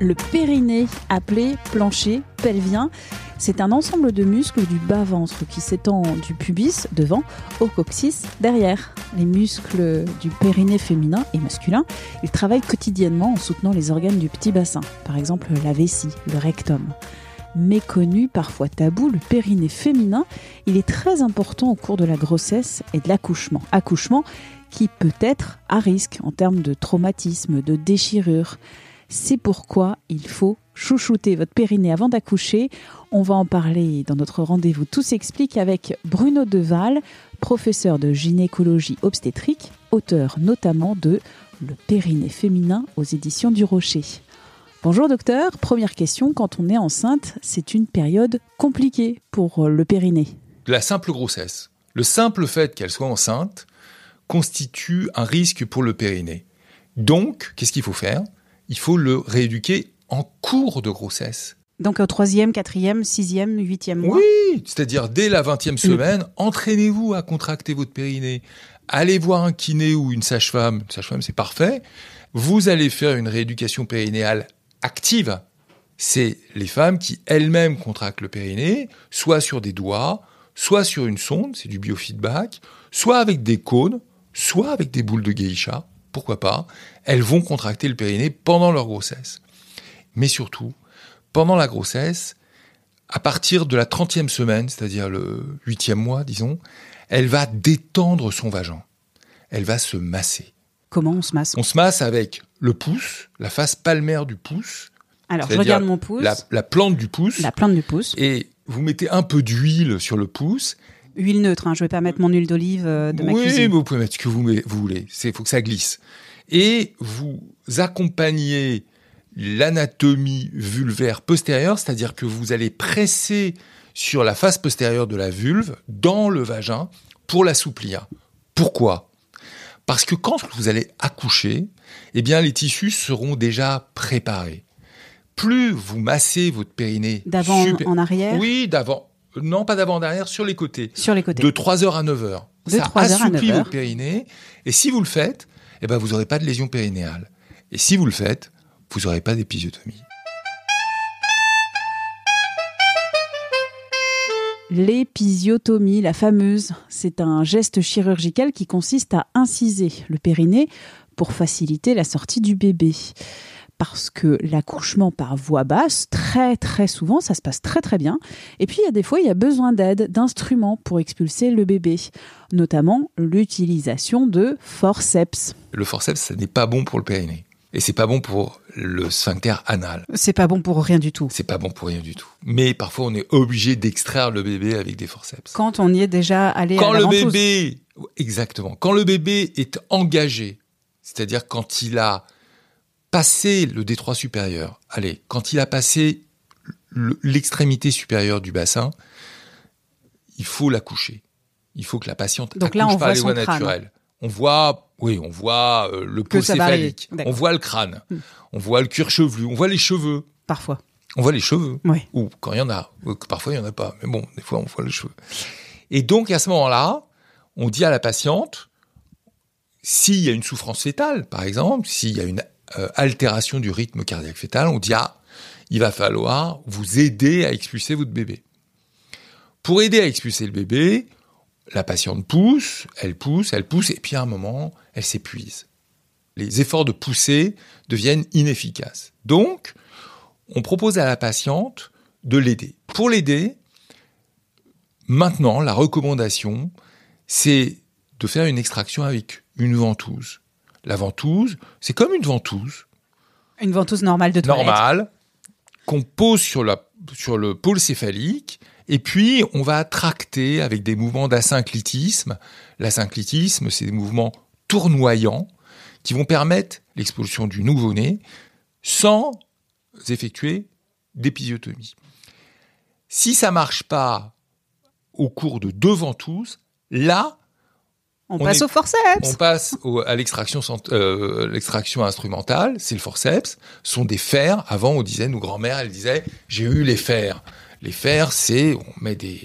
Le périnée, appelé plancher pelvien, c'est un ensemble de muscles du bas-ventre qui s'étend du pubis devant au coccyx derrière. Les muscles du périnée féminin et masculin, ils travaillent quotidiennement en soutenant les organes du petit bassin, par exemple la vessie, le rectum. Méconnu, parfois tabou, le périnée féminin, il est très important au cours de la grossesse et de l'accouchement. Accouchement qui peut être à risque en termes de traumatisme, de déchirure. C'est pourquoi il faut chouchouter votre périnée avant d'accoucher. On va en parler dans notre rendez-vous Tout s'explique avec Bruno Deval, professeur de gynécologie obstétrique, auteur notamment de Le périnée féminin aux éditions du Rocher. Bonjour docteur, première question, quand on est enceinte, c'est une période compliquée pour le périnée. La simple grossesse, le simple fait qu'elle soit enceinte, constitue un risque pour le périnée. Donc, qu'est-ce qu'il faut faire? Il faut le rééduquer en cours de grossesse. Donc au troisième, quatrième, sixième, huitième mois Oui, c'est-à-dire dès la 20e semaine, entraînez-vous à contracter votre périnée. Allez voir un kiné ou une sage-femme. Une sage-femme, c'est parfait. Vous allez faire une rééducation périnéale active. C'est les femmes qui elles-mêmes contractent le périnée, soit sur des doigts, soit sur une sonde, c'est du biofeedback, soit avec des cônes, soit avec des boules de geisha, pourquoi pas. Elles vont contracter le périnée pendant leur grossesse. Mais surtout, pendant la grossesse, à partir de la 30e semaine, c'est-à-dire le 8e mois, disons, elle va détendre son vagin. Elle va se masser. Comment on se masse? On se masse avec le pouce, la face palmaire du pouce. Alors je regarde mon pouce, La, la plante du pouce. la plante du pouce, Et vous mettez un peu d'huile sur le pouce. Huile neutre, hein, je vais pas mettre mon huile d'olive euh, de ma oui, cuisine. mais vous pouvez mettre ce que vous, vous voulez. Il faut que ça glisse. Et vous accompagnez l'anatomie vulvaire postérieure, c'est-à-dire que vous allez presser sur la face postérieure de la vulve, dans le vagin, pour l'assouplir. Pourquoi? Parce que quand vous allez accoucher, eh bien, les tissus seront déjà préparés. Plus vous massez votre périnée D'avant en arrière Oui, d'avant. Non, pas d'avant, derrière, sur les côtés. Sur les côtés. De 3h à 9h. De Ça 3 heures à assouplit 9 heures. votre périnée. Et si vous le faites, eh ben, vous n'aurez pas de lésion périnéale. Et si vous le faites, vous n'aurez pas d'épisiotomie. L'épisiotomie, la fameuse, c'est un geste chirurgical qui consiste à inciser le périnée pour faciliter la sortie du bébé. Parce que l'accouchement par voie basse, très très souvent, ça se passe très très bien. Et puis il y a des fois, il y a besoin d'aide, d'instruments pour expulser le bébé. Notamment l'utilisation de forceps. Le forceps, ça n'est pas bon pour le périnée. Et c'est pas bon pour le sphincter anal. C'est pas bon pour rien du tout. C'est pas bon pour rien du tout. Mais parfois, on est obligé d'extraire le bébé avec des forceps. Quand on y est déjà allé Quand à la le ventouse. bébé, exactement, quand le bébé est engagé, c'est-à-dire quand il a passé le détroit supérieur, allez, quand il a passé le- l'extrémité supérieure du bassin, il faut l'accoucher. Il faut que la patiente Donc là, on par voit son naturelles. On voit, oui, on voit euh, le pot céphalique, on voit le crâne, Hmm. on voit le cuir chevelu, on voit les cheveux, Parfois. on voit les cheveux. Oui. Ou quand il y en a. Que Parfois, il y en a pas. Mais bon, des fois, on voit les cheveux. Et donc, à ce moment-là, on dit à la patiente, s'il y a une souffrance fétale, par exemple, s'il y a une euh, altération du rythme cardiaque fœtal, on dit, ah, il va falloir vous aider à expulser votre bébé. Pour aider à expulser le bébé, la patiente pousse, elle pousse, elle pousse, et puis à un moment, elle s'épuise. Les efforts de pousser deviennent inefficaces. Donc, on propose à la patiente de l'aider. Pour l'aider, maintenant, la recommandation, c'est de faire une extraction avec une ventouse. La ventouse, c'est comme une ventouse Une ventouse normale de toilette. normale qu'on pose sur, la, sur le pôle céphalique et puis on va tracter avec des mouvements d'asynclitisme. L'asynclitisme, c'est des mouvements tournoyants qui vont permettre l'expulsion du nouveau-né sans effectuer d'épisiotomie. Si ça marche pas au cours de deux ventouses, là, On, On passe est- au forceps. on passe au- à l'extraction euh, l'extraction instrumentale, c'est le forceps, Ce sont des fers. Avant, on disait, nos grands-mères, elles disaient, j'ai eu les fers. Les fers, c'est, on met des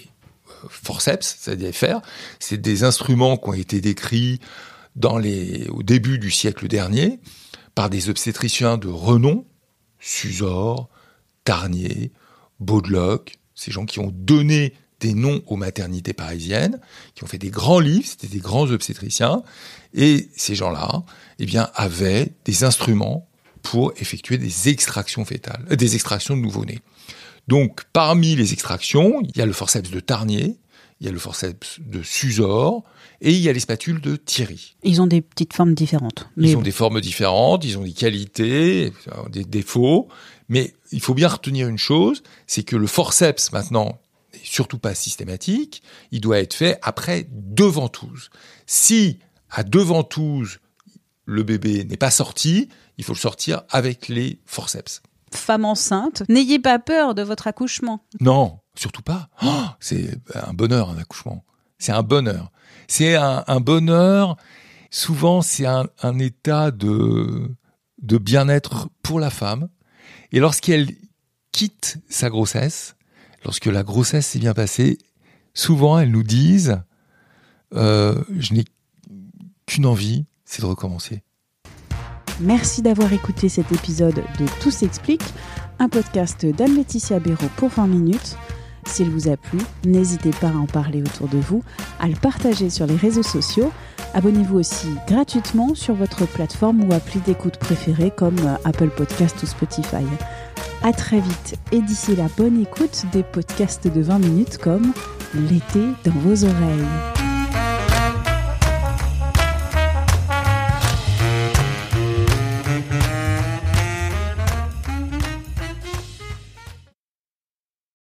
euh, forceps, c'est-à-dire des fers, c'est des instruments qui ont été décrits dans les, au début du siècle dernier par des obstétriciens de renom, Suzor, Tarnier, Baudeloc, ces gens qui ont donné des noms aux maternités parisiennes, qui ont fait des grands livres, c'était des grands obstétriciens, et ces gens-là, eh bien, avaient des instruments pour effectuer des extractions fétales, euh, des extractions de nouveau-nés. Donc, parmi les extractions, il y a le forceps de Tarnier, il y a le forceps de Suzor, et il y a les spatules de Thierry. Ils ont des petites formes différentes. Ils ont des formes différentes, ils ont des qualités, euh, des défauts, mais il faut bien retenir une chose, c'est que le forceps maintenant surtout pas systématique, il doit être fait après deux ventouses. Si à deux ventouses le bébé n'est pas sorti, il faut le sortir avec les forceps. femme enceinte, n'ayez pas peur de votre accouchement. Non, surtout pas. Oh, c'est un bonheur un accouchement. C'est un bonheur. C'est un, un bonheur. Souvent, c'est un, un état de de bien-être pour la femme. Et lorsqu'elle quitte sa grossesse, lorsque la grossesse s'est bien passée, souvent elles nous disent euh, je n'ai qu'une envie, c'est de recommencer. Merci d'avoir écouté cet épisode de Tout s'explique, un podcast d'Anne-Laetitia Béraud pour 20 minutes. S'il vous a plu, n'hésitez pas à en parler autour de vous, à le partager sur les réseaux sociaux. Abonnez-vous aussi gratuitement sur votre plateforme ou appli d'écoute préférée comme euh, Apple Podcast ou Spotify. À très vite et d'ici la bonne écoute des podcasts de 20 minutes comme L'été dans vos oreilles.